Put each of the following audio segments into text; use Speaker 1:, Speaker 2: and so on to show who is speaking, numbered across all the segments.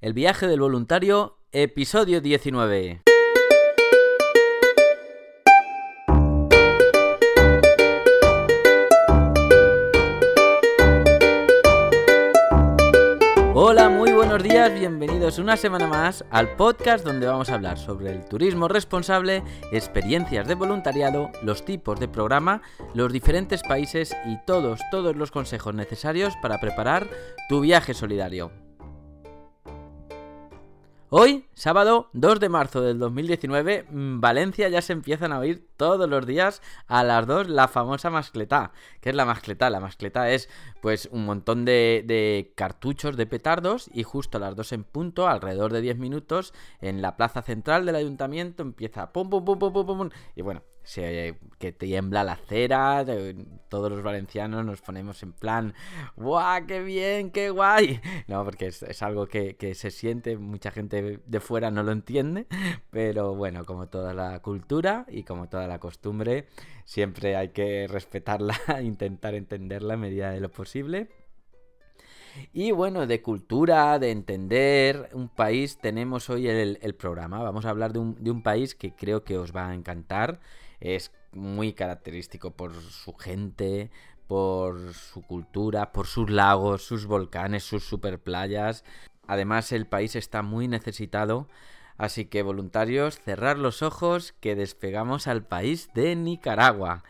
Speaker 1: El viaje del voluntario, episodio 19. Hola, muy buenos días, bienvenidos una semana más al podcast donde vamos a hablar sobre el turismo responsable, experiencias de voluntariado, los tipos de programa, los diferentes países y todos, todos los consejos necesarios para preparar tu viaje solidario. Hoy, sábado 2 de marzo del 2019, mm, Valencia ya se empiezan a oír todos los días a las 2 la famosa mascletá. ¿Qué es la mascletá? La mascletá es pues un montón de, de, cartuchos de petardos y justo a las 2 en punto, alrededor de 10 minutos, en la plaza central del ayuntamiento empieza pum pum pum pum pum pum y bueno, se, que tiembla la acera, todos los valencianos nos ponemos en plan, ¡guau, qué bien, qué guay! No, porque es, algo que, que, se siente, mucha gente de fuera no lo entiende, pero bueno, como toda la cultura y como toda la costumbre, siempre hay que respetarla, intentar entenderla a medida de lo posible. Y bueno, de cultura, de entender un país, tenemos hoy el, el programa. Vamos a hablar de un, de un país que creo que os va a encantar es muy característico por su gente, por su cultura, por sus lagos, sus volcanes, sus super playas. Además, el país está muy necesitado. Así que voluntarios, cerrar los ojos que despegamos al país de Nicaragua.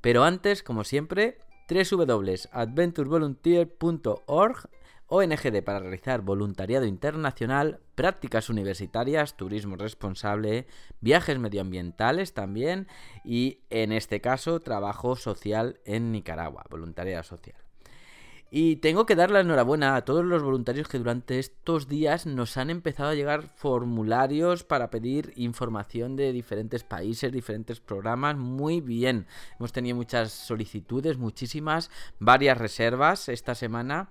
Speaker 1: Pero antes, como siempre, www.adventurevolunteer.org ONGD para realizar voluntariado internacional, prácticas universitarias, turismo responsable, viajes medioambientales también y en este caso trabajo social en Nicaragua, voluntariado social. Y tengo que dar la enhorabuena a todos los voluntarios que durante estos días nos han empezado a llegar formularios para pedir información de diferentes países, diferentes programas. Muy bien. Hemos tenido muchas solicitudes, muchísimas, varias reservas esta semana.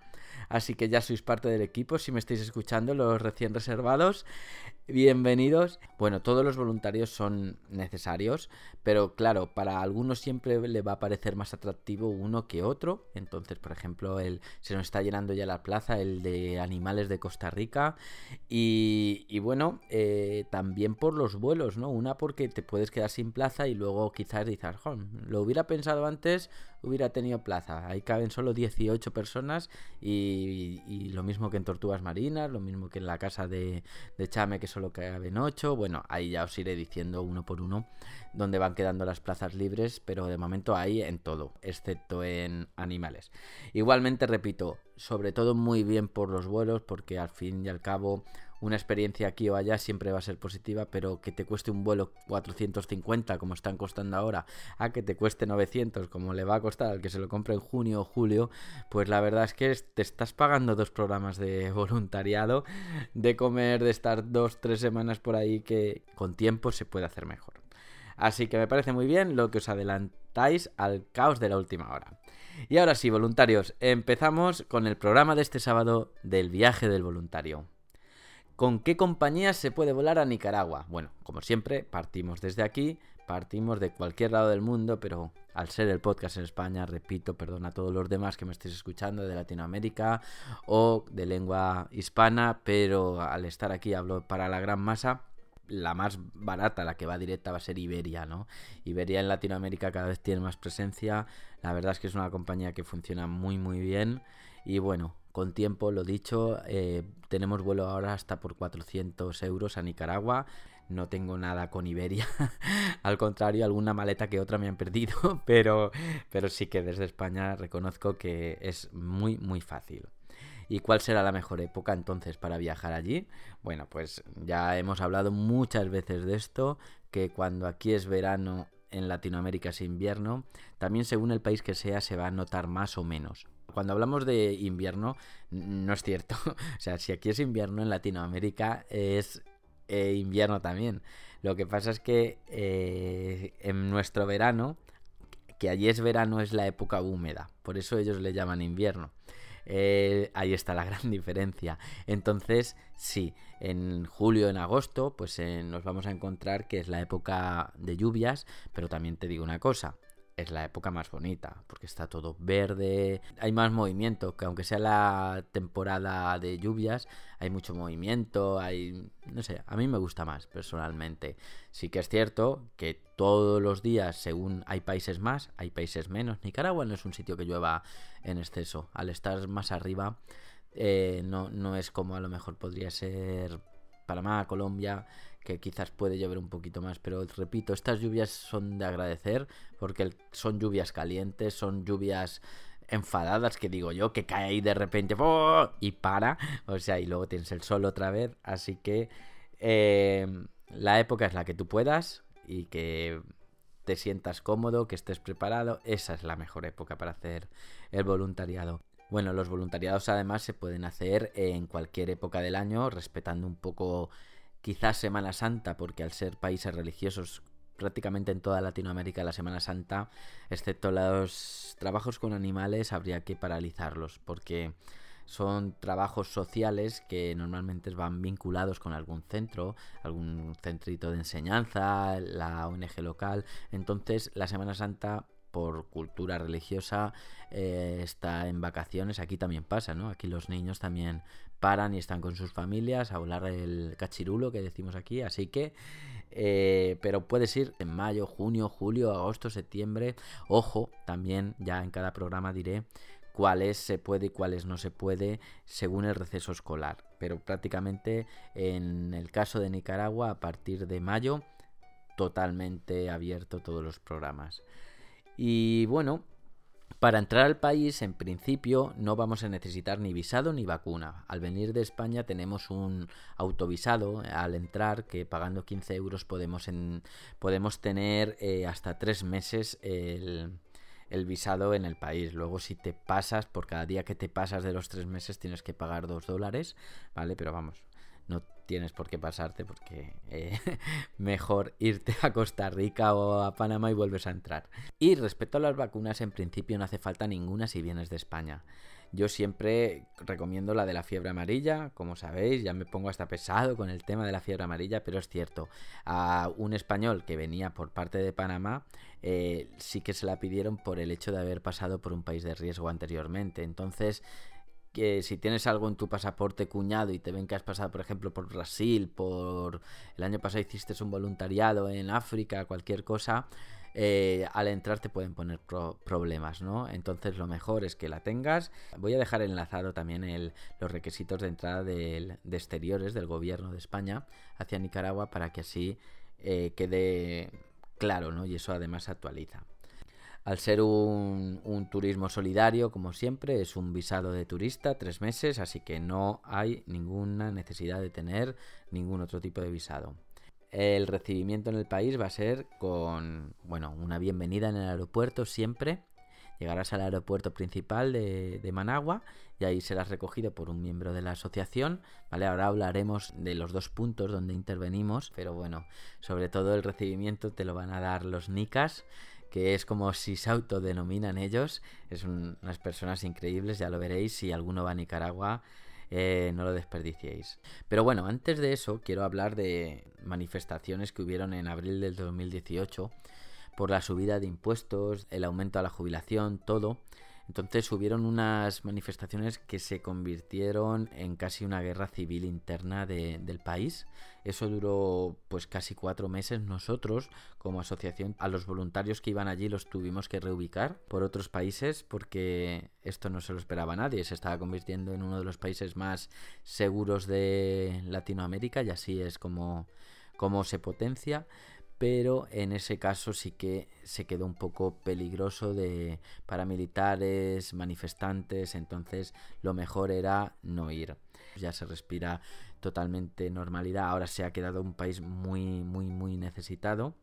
Speaker 1: Así que ya sois parte del equipo, si me estáis escuchando, los recién reservados. Bienvenidos. Bueno, todos los voluntarios son necesarios, pero claro, para algunos siempre le va a parecer más atractivo uno que otro. Entonces, por ejemplo, el, se nos está llenando ya la plaza, el de animales de Costa Rica. Y, bueno, eh, también por los vuelos, ¿no? Una porque te puedes quedar sin plaza y luego quizás dices, lo hubiera pensado antes, hubiera tenido plaza. Ahí caben solo 18 personas y, lo mismo que en Tortugas Marinas, lo mismo que en la casa de, de Chame, que solo caben 8. Bueno, ahí ya os iré diciendo uno por uno donde van quedando las plazas libres, pero de momento hay en todo, excepto en animales. Igualmente, repito, sobre todo muy bien por los vuelos, porque al fin y al cabo una experiencia aquí o allá siempre va a ser positiva, pero que te cueste un vuelo 450 como están costando ahora, a que te cueste 900 como le va a costar al que se lo compre en junio o julio, pues la verdad es que te estás pagando dos programas de voluntariado, de comer, de estar dos, tres semanas por ahí que con tiempo se puede hacer mejor. Así que me parece muy bien lo que os adelantáis al caos de la última hora. Y ahora sí, voluntarios, empezamos con el programa de este sábado del viaje del voluntario. ¿Con qué compañías se puede volar a Nicaragua? Bueno, como siempre, partimos desde aquí, partimos de cualquier lado del mundo, pero al ser el podcast en España, repito, perdón a todos los demás que me estéis escuchando de Latinoamérica o de lengua hispana, pero al estar aquí hablo para la gran masa. La más barata, la que va directa, va a ser Iberia, ¿no? Iberia en Latinoamérica cada vez tiene más presencia. La verdad es que es una compañía que funciona muy, muy bien. Y bueno, con tiempo, lo dicho, eh, tenemos vuelo ahora hasta por 400 euros a Nicaragua. No tengo nada con Iberia. Al contrario, alguna maleta que otra me han perdido. Pero, pero sí que desde España reconozco que es muy, muy fácil. ¿Y cuál será la mejor época entonces para viajar allí? Bueno, pues ya hemos hablado muchas veces de esto, que cuando aquí es verano, en Latinoamérica es invierno, también según el país que sea se va a notar más o menos cuando hablamos de invierno, no es cierto. o sea, si aquí es invierno en Latinoamérica, es eh, invierno también. Lo que pasa es que eh, en nuestro verano, que allí es verano, es la época húmeda. Por eso ellos le llaman invierno. Eh, ahí está la gran diferencia. Entonces, sí, en julio, en agosto, pues nos vamos a encontrar que es la época de lluvias, pero también te digo una cosa, es la época más bonita, porque está todo verde, hay más movimiento, que aunque sea la temporada de lluvias, hay mucho movimiento, hay, no sé, a mí me gusta más personalmente. Sí que es cierto que todos los días, según hay países más, hay países menos. Nicaragua no es un sitio que llueva en exceso, al estar más arriba, eh, no, no es como a lo mejor podría ser Panamá, Colombia, que quizás puede llover un poquito más, pero repito, estas lluvias son de agradecer porque son lluvias calientes, son lluvias enfadadas, que digo yo, que cae ahí de repente ¡oh! y para, o sea, y luego tienes el sol otra vez, así que eh, la época es la que tú puedas y que te sientas cómodo, que estés preparado, esa es la mejor época para hacer el voluntariado. Bueno, los voluntariados además se pueden hacer en cualquier época del año, respetando un poco quizás Semana Santa, porque al ser países religiosos prácticamente en toda Latinoamérica la Semana Santa, excepto los trabajos con animales, habría que paralizarlos, porque son trabajos sociales que normalmente van vinculados con algún centro, algún centrito de enseñanza, la ONG local. Entonces, la Semana Santa por cultura religiosa eh, está en vacaciones. Aquí también pasa, ¿no? Aquí los niños también paran y están con sus familias a hablar el cachirulo que decimos aquí. Así que, eh, pero puedes ir en mayo, junio, julio, agosto, septiembre. Ojo, también ya en cada programa diré cuáles se puede y cuáles no se puede según el receso escolar. Pero prácticamente en el caso de Nicaragua, a partir de mayo, totalmente abierto todos los programas. Y bueno, para entrar al país, en principio, no vamos a necesitar ni visado ni vacuna. Al venir de España tenemos un autovisado al entrar que pagando 15 euros podemos, en, podemos tener eh, hasta tres meses el, el, visado en el país. Luego si te pasas, por cada día que te pasas de los tres meses tienes que pagar dos dólares, ¿vale? Pero vamos, no tienes por qué pasarte porque eh, mejor irte a Costa Rica o a Panamá y vuelves a entrar. Y respecto a las vacunas, en principio no hace falta ninguna si vienes de España. Yo siempre recomiendo la de la fiebre amarilla, como sabéis, ya me pongo hasta pesado con el tema de la fiebre amarilla, pero es cierto, a un español que venía por parte de Panamá eh, sí que se la pidieron por el hecho de haber pasado por un país de riesgo anteriormente. Entonces, que si tienes algo en tu pasaporte cuñado y te ven que has pasado, por ejemplo, por Brasil, por el año pasado hiciste un voluntariado en África, cualquier cosa, eh, al entrar te pueden poner problemas, ¿no? Entonces lo mejor es que la tengas. Voy a dejar enlazado también los requisitos de entrada de, exteriores del gobierno de España hacia Nicaragua para que así eh, quede claro, ¿no? Y eso además se actualiza. Al ser un, turismo solidario, como siempre, es un visado de turista, tres meses, así que no hay ninguna necesidad de tener ningún otro tipo de visado. El recibimiento en el país va a ser con, bueno, una bienvenida en el aeropuerto siempre. Llegarás al aeropuerto principal de, de, Managua y ahí serás recogido por un miembro de la asociación. Vale, ahora hablaremos de los dos puntos donde intervenimos, pero bueno, sobre todo el recibimiento te lo van a dar los NICAS que es como si se autodenominan ellos. Es unas personas increíbles, ya lo veréis. Si alguno va a Nicaragua, eh, no lo desperdiciéis. Pero bueno, antes de eso, quiero hablar de manifestaciones que hubieron en abril del 2018 por la subida de impuestos, el aumento a la jubilación, todo. Entonces hubieron unas manifestaciones que se convirtieron en casi una guerra civil interna del país. Eso duró pues casi cuatro meses. Nosotros, como asociación, a los voluntarios que iban allí los tuvimos que reubicar por otros países porque esto no se lo esperaba nadie. Se estaba convirtiendo en uno de los países más seguros de Latinoamérica y así es como, como se potencia pero en ese caso sí que se quedó un poco peligroso de paramilitares, manifestantes, entonces lo mejor era no ir. Ya se respira totalmente normalidad, ahora se ha quedado un país muy muy muy necesitado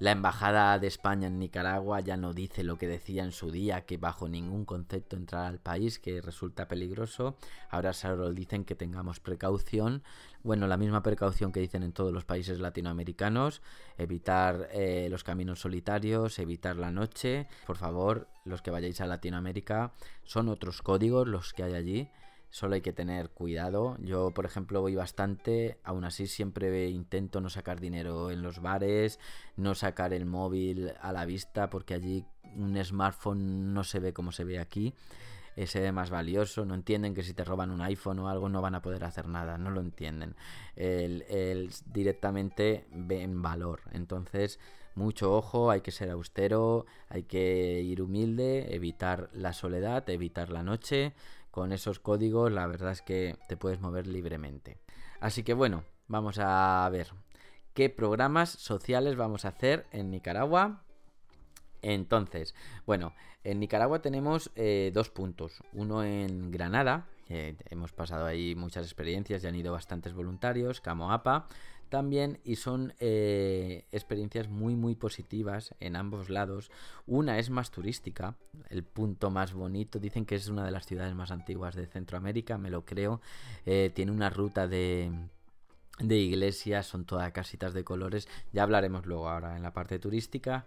Speaker 1: la embajada de España en Nicaragua ya no dice lo que decía en su día, que bajo ningún concepto entrar al país, que resulta peligroso. Ahora solo dicen que tengamos precaución. Bueno, la misma precaución que dicen en todos los países latinoamericanos. Evitar eh, los caminos solitarios, evitar la noche. Por favor, los que vayáis a Latinoamérica, son otros códigos los que hay allí solo hay que tener cuidado. Yo, por ejemplo, voy bastante, aún así siempre intento no sacar dinero en los bares, no sacar el móvil a la vista, porque allí un smartphone no se ve como se ve aquí. Eh, se ve más valioso, no entienden que si te roban un iPhone o algo no van a poder hacer nada, no lo entienden. El, directamente ven valor. Entonces, mucho ojo, hay que ser austero, hay que ir humilde, evitar la soledad, evitar la noche, con esos códigos la verdad es que te puedes mover libremente. Así que bueno, vamos a ver qué programas sociales vamos a hacer en Nicaragua. Entonces, bueno, en Nicaragua tenemos eh, dos puntos. Uno en Granada, hemos pasado ahí muchas experiencias y han ido bastantes voluntarios, Camoapa también y son eh, experiencias muy muy positivas en ambos lados. Una es más turística, el punto más bonito, dicen que es una de las ciudades más antiguas de Centroamérica, me lo creo, eh, tiene una ruta de de iglesias, son todas casitas de colores, ya hablaremos luego ahora en la parte turística.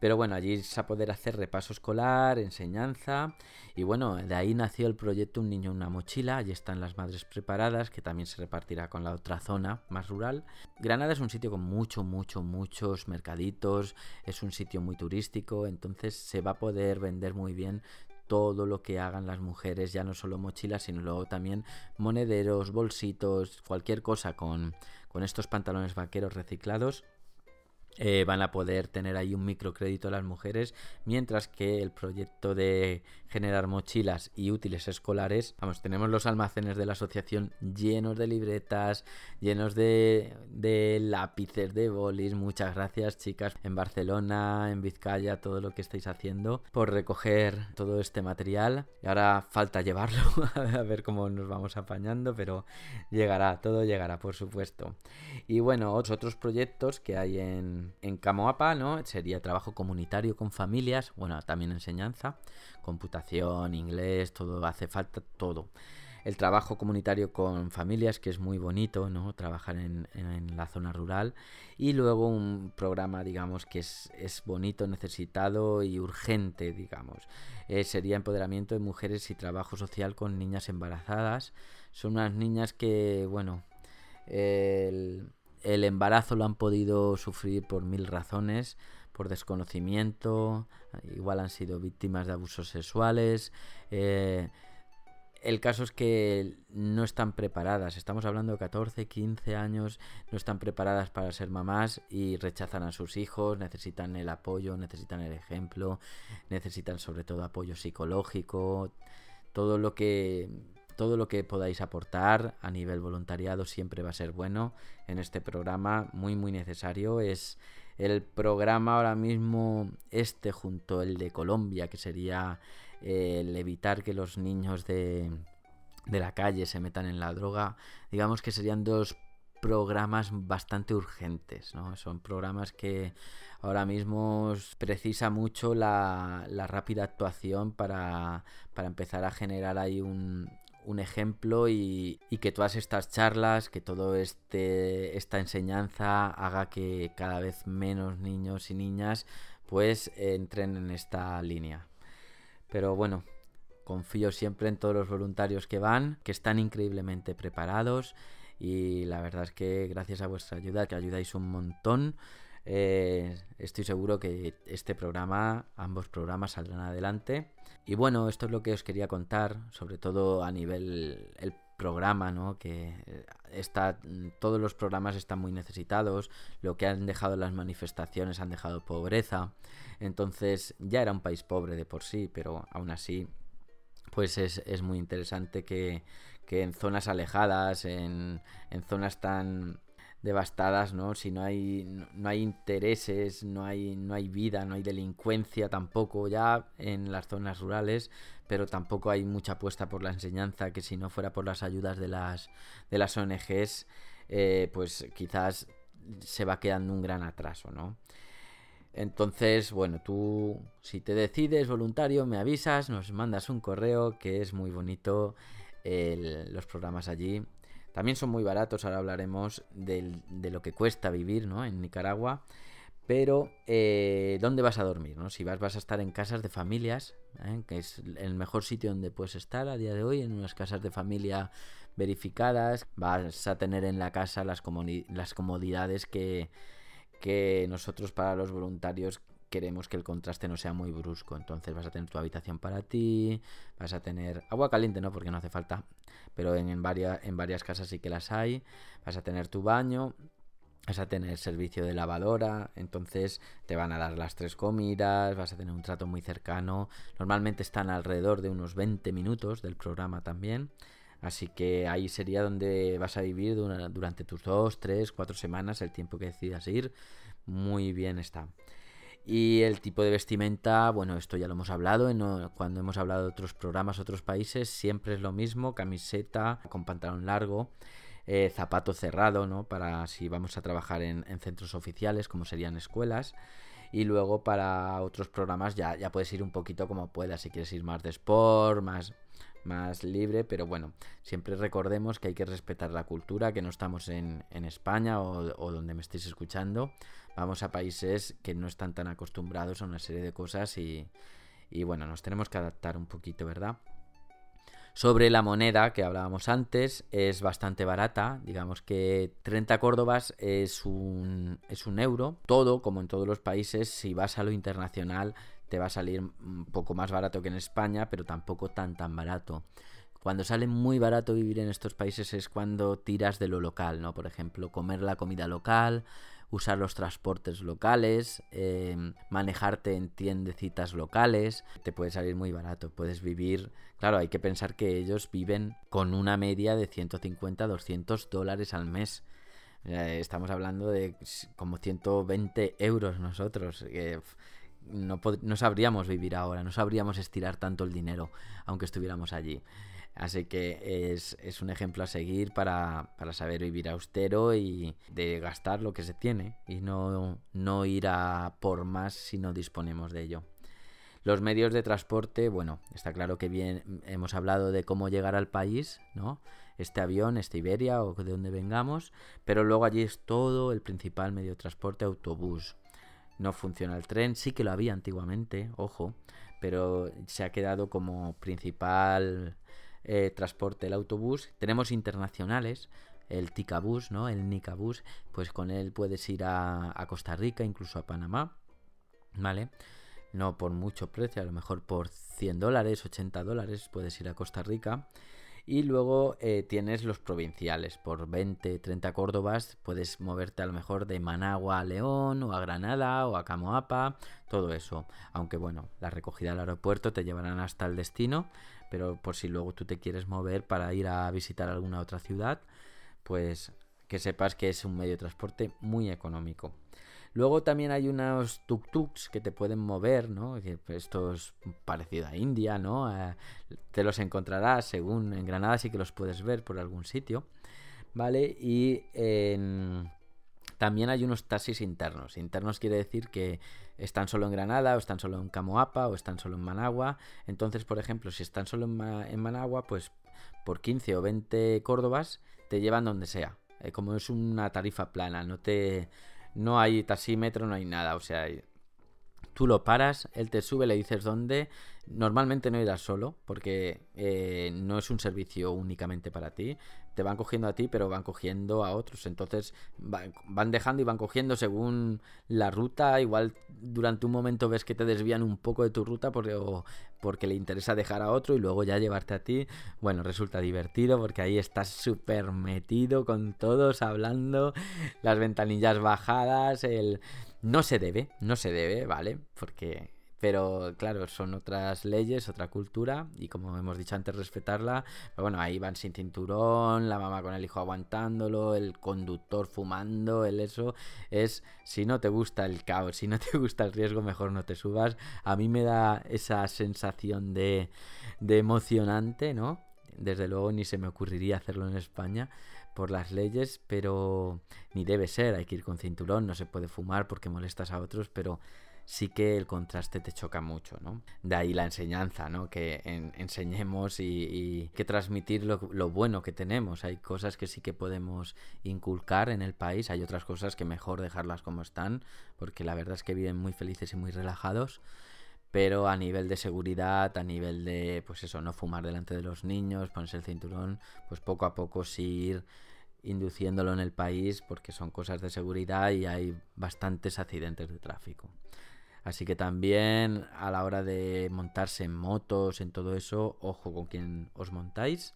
Speaker 1: Pero bueno, allí se va a poder hacer repaso escolar, enseñanza. Y bueno, de ahí nació el proyecto Un niño, una mochila. Allí están las madres preparadas, que también se repartirá con la otra zona más rural. Granada es un sitio con mucho, mucho, muchos mercaditos. Es un sitio muy turístico. Entonces se va a poder vender muy bien todo lo que hagan las mujeres, ya no solo mochilas, sino luego también monederos, bolsitos, cualquier cosa con, con estos pantalones vaqueros reciclados eh, van a poder tener ahí un microcrédito las mujeres, mientras que el proyecto de generar mochilas y útiles escolares, vamos, tenemos los almacenes de la asociación llenos de libretas, llenos de, de lápices, de bolis. Muchas gracias, chicas, en Barcelona, en Vizcaya, todo lo que estáis haciendo por recoger todo este material. Y ahora falta llevarlo, a ver cómo nos vamos apañando, pero llegará, todo llegará, por supuesto. Y bueno, otros proyectos que hay en en, Camoapa, ¿no? Sería trabajo comunitario con familias, bueno, también enseñanza, computación, inglés, todo, hace falta todo. El trabajo comunitario con familias, que es muy bonito, ¿no? Trabajar en, la zona rural. Y luego un programa, digamos, que es, bonito, necesitado y urgente, digamos. Eh, sería empoderamiento de mujeres y trabajo social con niñas embarazadas. Son unas niñas que, bueno, el el embarazo lo han podido sufrir por mil razones, por desconocimiento, igual han sido víctimas de abusos sexuales. Eh, el caso es que no están preparadas, estamos hablando de 14, 15 años, no están preparadas para ser mamás y rechazan a sus hijos, necesitan el apoyo, necesitan el ejemplo, necesitan sobre todo apoyo psicológico, todo lo que todo lo que podáis aportar a nivel voluntariado siempre va a ser bueno en este programa, muy muy necesario. Es el programa ahora mismo este junto el de Colombia, que sería el evitar que los niños de, de la calle se metan en la droga. Digamos que serían dos programas bastante urgentes, ¿no? Son programas que ahora mismo precisa mucho la, la rápida actuación para, para, empezar a generar ahí un, un ejemplo y, que todas estas charlas, que todo este esta enseñanza haga que cada vez menos niños y niñas pues entren en esta línea. Pero bueno, confío siempre en todos los voluntarios que van, que están increíblemente preparados y la verdad es que gracias a vuestra ayuda, que ayudáis un montón, eh, estoy seguro que este programa, ambos programas saldrán adelante. Y bueno, esto es lo que os quería contar, sobre todo a nivel el programa, ¿no? Que eh, está, todos los programas están muy necesitados. Lo que han dejado las manifestaciones han dejado pobreza. Entonces ya era un país pobre de por sí, pero aún así, pues es, es muy interesante que, que en zonas alejadas, en, en zonas tan devastadas, ¿no? Si no hay, no hay intereses, no hay, no hay vida, no hay delincuencia tampoco ya en las zonas rurales, pero tampoco hay mucha apuesta por la enseñanza, que si no fuera por las ayudas de las, de las ONGs, eh, pues quizás se va quedando un gran atraso, ¿no? Entonces, bueno, tú si te decides voluntario, me avisas, nos mandas un correo, que es muy bonito los programas allí también son muy baratos, ahora hablaremos de lo que cuesta vivir ¿no? en Nicaragua. Pero, eh, ¿dónde vas a dormir? ¿no? Si vas, vas a estar en casas de familias, ¿eh? que es el mejor sitio donde puedes estar a día de hoy, en unas casas de familia verificadas. Vas a tener en la casa las, comodidades que, que nosotros para los voluntarios queremos que el contraste no sea muy brusco. Entonces vas a tener tu habitación para ti, vas a tener agua caliente, no, porque no hace falta, pero en, varias, en varias casas sí que las hay. Vas a tener tu baño, vas a tener servicio de lavadora, entonces te van a dar las tres comidas, vas a tener un trato muy cercano. Normalmente están alrededor de unos 20 minutos del programa también. Así que ahí sería donde vas a vivir durante tus dos, tres, cuatro semanas, el tiempo que decidas ir. Muy bien está. Y el tipo de vestimenta, bueno, esto ya lo hemos hablado en, cuando hemos hablado de otros programas, otros países, siempre es lo mismo, camiseta con pantalón largo. Eh, zapato cerrado, ¿no? Para si vamos a trabajar en, centros oficiales, como serían escuelas. Y luego para otros programas ya, ya puedes ir un poquito como puedas, si quieres ir más de sport, más, más libre, pero bueno, siempre recordemos que hay que respetar la cultura, que no estamos en, España o, donde me estéis escuchando, vamos a países que no están tan acostumbrados a una serie de cosas y, bueno, nos tenemos que adaptar un poquito, ¿verdad? Sobre la moneda que hablábamos antes, es bastante barata. Digamos que 30 córdobas es un euro. Todo, como en todos los países, si vas a lo internacional, te va a salir un poco más barato que en España, pero tampoco tan tan barato. Cuando sale muy barato vivir en estos países es cuando tiras de lo local, ¿no? Por ejemplo, comer la comida local, usar los transportes locales, em, manejarte en tiendecitas locales, te puede salir muy barato. Puedes vivir, claro, hay que pensar que ellos viven con una media de 150, 200 dólares al mes. Eh, estamos hablando de como 120 euros nosotros. No, no sabríamos vivir ahora, no sabríamos estirar tanto el dinero, aunque estuviéramos allí. Así que es, un ejemplo a seguir para, saber vivir austero y de gastar lo que se tiene y no, no ir a por más si no disponemos de ello. Los medios de transporte, bueno, está claro que bien hemos hablado de cómo llegar al país, ¿no? Este avión, este Iberia o de donde vengamos, pero luego allí es todo el principal medio de transporte, autobús. No funciona el tren, sí que lo había antiguamente, ojo, pero se ha quedado como principal eh, transporte, el autobús. Tenemos internacionales, el Ticabús, ¿no? El Nicabús, pues con él puedes ir a, Costa Rica, incluso a Panamá, ¿vale? No por mucho precio, a lo mejor por 100 dólares, 80 dólares puedes ir a Costa Rica. Y luego eh, tienes los provinciales, por 20, 30 córdobas puedes moverte a lo mejor de Managua a León o a Granada o a Camoapa, todo eso. Aunque bueno, la recogida al aeropuerto te llevarán hasta el destino, pero por si luego tú te quieres mover para ir a visitar alguna otra ciudad, pues que sepas que es un medio de transporte muy económico. Luego también hay unos tuk-tuks que te pueden mover, ¿no? esto es parecido a India, ¿no? Eh, te los encontrarás según en Granada sí que los puedes ver por algún sitio, ¿vale? Y también hay unos taxis internos. Internos quiere decir que están solo en Granada, o están solo en Camoapa, o están solo en Managua. Entonces, por ejemplo, si están solo en, Managua, pues por 15 o 20 córdobas te llevan donde sea. Eh, como es una tarifa plana, no te no hay taxímetro, no hay nada. O sea, tú lo paras, él te sube, le dices dónde. Normalmente no irás solo, porque eh, no es un servicio únicamente para ti. Te van cogiendo a ti, pero van cogiendo a otros. Entonces van dejando y van cogiendo según la ruta. Igual durante un momento ves que te desvían un poco de tu ruta porque, porque le interesa dejar a otro y luego ya llevarte a ti. Bueno, resulta divertido porque ahí estás súper metido con todos hablando, las ventanillas bajadas, el no se debe, no se debe, ¿vale? Porque pero claro, son otras leyes, otra cultura y como hemos dicho antes, respetarla. Pero bueno, ahí van sin cinturón, la mamá con el hijo aguantándolo, el conductor fumando, el eso. Es, si no te gusta el caos, si no te gusta el riesgo, mejor no te subas. A mí me da esa sensación de, de emocionante, ¿no? Desde luego ni se me ocurriría hacerlo en España por las leyes, pero ni debe ser, hay que ir con cinturón, no se puede fumar porque molestas a otros, pero sí que el contraste te choca mucho, ¿no? De ahí la enseñanza, ¿no? Que enseñemos y, que transmitir lo, lo, bueno que tenemos. Hay cosas que sí que podemos inculcar en el país, hay otras cosas que mejor dejarlas como están, porque la verdad es que viven muy felices y muy relajados. Pero a nivel de seguridad, a nivel de, pues eso, no fumar delante de los niños, ponerse el cinturón, pues poco a poco sí ir induciéndolo en el país porque son cosas de seguridad y hay bastantes accidentes de tráfico. Así que también a la hora de montarse en motos, en todo eso, ojo con quien os montáis.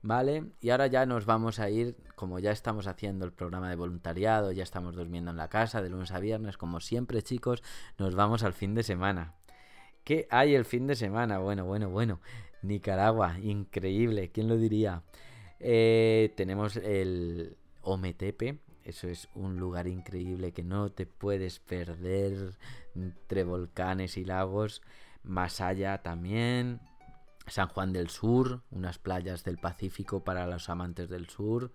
Speaker 1: ¿Vale? Y ahora ya nos vamos a ir, como ya estamos haciendo el programa de voluntariado, ya estamos durmiendo en la casa de lunes a viernes, como siempre chicos, nos vamos al fin de semana. ¿Qué hay el fin de semana? Bueno, bueno, bueno. Nicaragua, increíble, ¿quién lo diría? Eh, tenemos el Ometepe, eso es un lugar increíble que no te puedes perder entre volcanes y lagos. Allá también. San Juan del Sur, unas playas del Pacífico para los amantes del sur.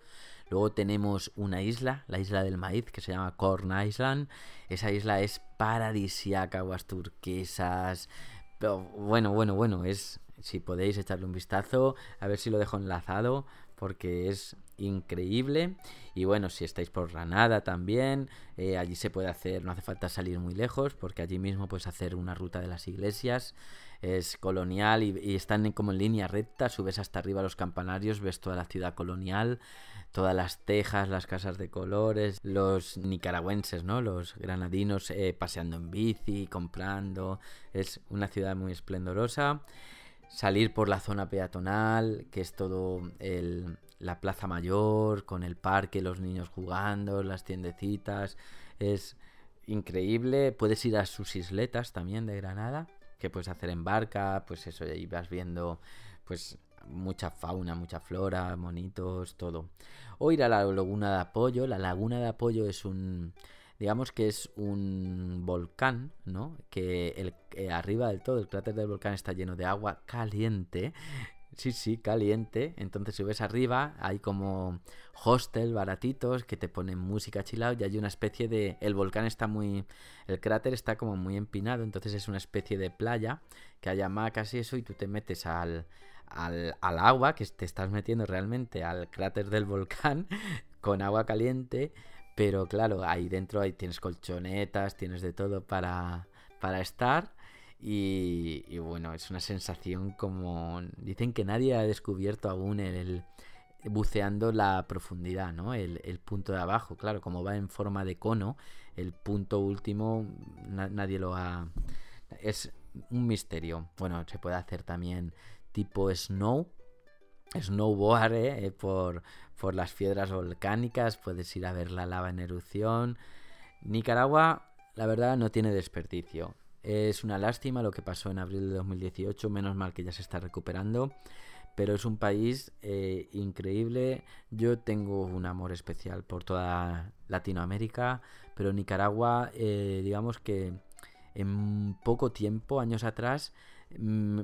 Speaker 1: Luego tenemos una isla, la isla del maíz, que se llama Corn Island. Esa isla es paradisiaca, aguas turquesas. Pero bueno, bueno, bueno, es si podéis echarle un vistazo, a ver si lo dejo enlazado porque es increíble. Y bueno, si estáis por Granada también, eh, allí se puede hacer, no hace falta salir muy lejos, porque allí mismo puedes hacer una ruta de las iglesias. Es colonial y, están como en línea recta, subes hasta arriba los campanarios, ves toda la ciudad colonial, todas las tejas, las casas de colores, los nicaragüenses, ¿no? Los granadinos eh, paseando en bici, comprando. Es una ciudad muy esplendorosa salir por la zona peatonal, que es todo el, la plaza mayor, con el parque, los niños jugando, las tiendecitas, es increíble. Puedes ir a sus isletas también de Granada, que puedes hacer en barca, pues eso, y ahí vas viendo pues mucha fauna, mucha flora, monitos, todo. O ir a la laguna de Apoyo. La laguna de Apoyo es un digamos que es un volcán, ¿no? Que el, eh, arriba del todo, el cráter del volcán está lleno de agua caliente. Sí, sí, caliente. Entonces, si ves arriba, hay como hostel baratitos que te ponen música chilao y hay una especie de. El volcán está muy. El cráter está como muy empinado, entonces es una especie de playa que hay hamacas y eso, y tú te metes al, al, al agua, que te estás metiendo realmente al cráter del volcán con agua caliente pero claro, ahí dentro ahí tienes colchonetas, tienes de todo para, para estar. Y, bueno, es una sensación como... Dicen que nadie ha descubierto aún el, buceando la profundidad, ¿no? El, punto de abajo, claro, como va en forma de cono, el punto último nadie lo ha... Es un misterio. Bueno, se puede hacer también tipo snow, snowboard ¿eh? por, por las piedras volcánicas, puedes ir a ver la lava en erupción. Nicaragua, la verdad, no tiene desperdicio. Es una lástima lo que pasó en abril de 2018, menos mal que ya se está recuperando, pero es un país eh, increíble. Yo tengo un amor especial por toda Latinoamérica, pero Nicaragua, eh, digamos que en poco tiempo, años atrás, mm,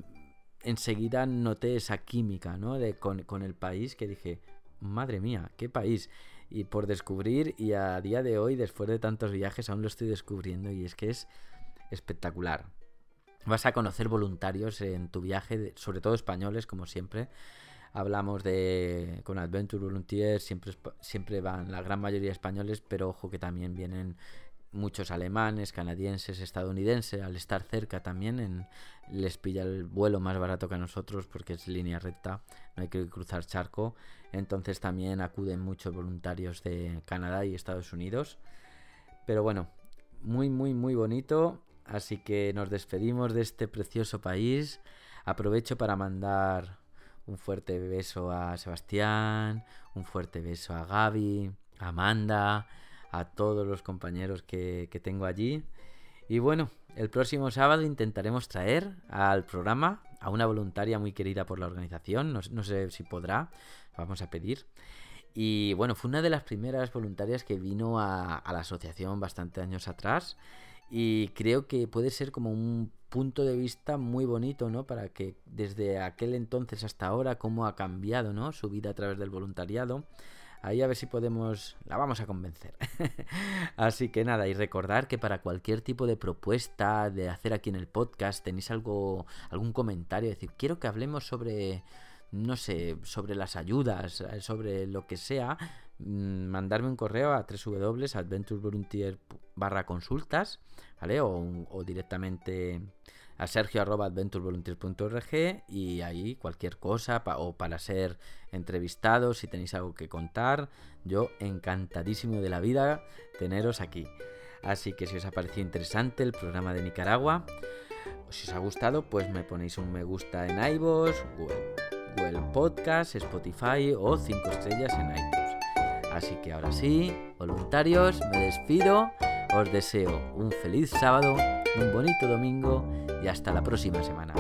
Speaker 1: enseguida noté esa química ¿no? de, con, el país que dije, madre mía, qué país. Y por descubrir, y a día de hoy, después de tantos viajes, aún lo estoy descubriendo y es que es espectacular. Vas a conocer voluntarios en tu viaje, sobre todo españoles, como siempre. Hablamos de con Adventure Volunteers, siempre, siempre van la gran mayoría españoles, pero ojo que también vienen muchos alemanes, canadienses, estadounidenses, al estar cerca también en, les pilla el vuelo más barato que a nosotros porque es línea recta, no hay que cruzar charco. Entonces también acuden muchos voluntarios de Canadá y Estados Unidos. Pero bueno, muy, muy, muy bonito. Así que nos despedimos de este precioso país. Aprovecho para mandar un fuerte beso a Sebastián, un fuerte beso a Gaby, a Amanda, a todos los compañeros que, que tengo allí. Y bueno, el próximo sábado intentaremos traer al programa a una voluntaria muy querida por la organización. No, sé si podrá, vamos a pedir. Y bueno, fue una de las primeras voluntarias que vino a, la asociación bastante años atrás. Y creo que puede ser como un punto de vista muy bonito, ¿no? Para que desde aquel entonces hasta ahora, cómo ha cambiado, ¿no? Su vida a través del voluntariado Ahí a ver si podemos, la vamos a convencer. Así que nada, y recordar que para cualquier tipo de propuesta de hacer aquí en el podcast, tenéis algo, algún comentario, decir, quiero que hablemos sobre, no sé, sobre las ayudas, eh, sobre lo que sea, mm, mandarme un correo a www.adventurevolunteer barra consultas, ¿vale? O, o directamente a sergio.adventurevolunteers.org y ahí cualquier cosa o para ser entrevistados, si tenéis algo que contar, yo encantadísimo de la vida teneros aquí. Así que si os ha parecido interesante el programa de Nicaragua, si os ha gustado, pues me ponéis un me gusta en iVoox, Google, Google Podcast, Spotify o 5 estrellas en iTunes. Así que ahora sí, voluntarios, me despido, os deseo un feliz sábado, un bonito domingo y hasta la próxima semana.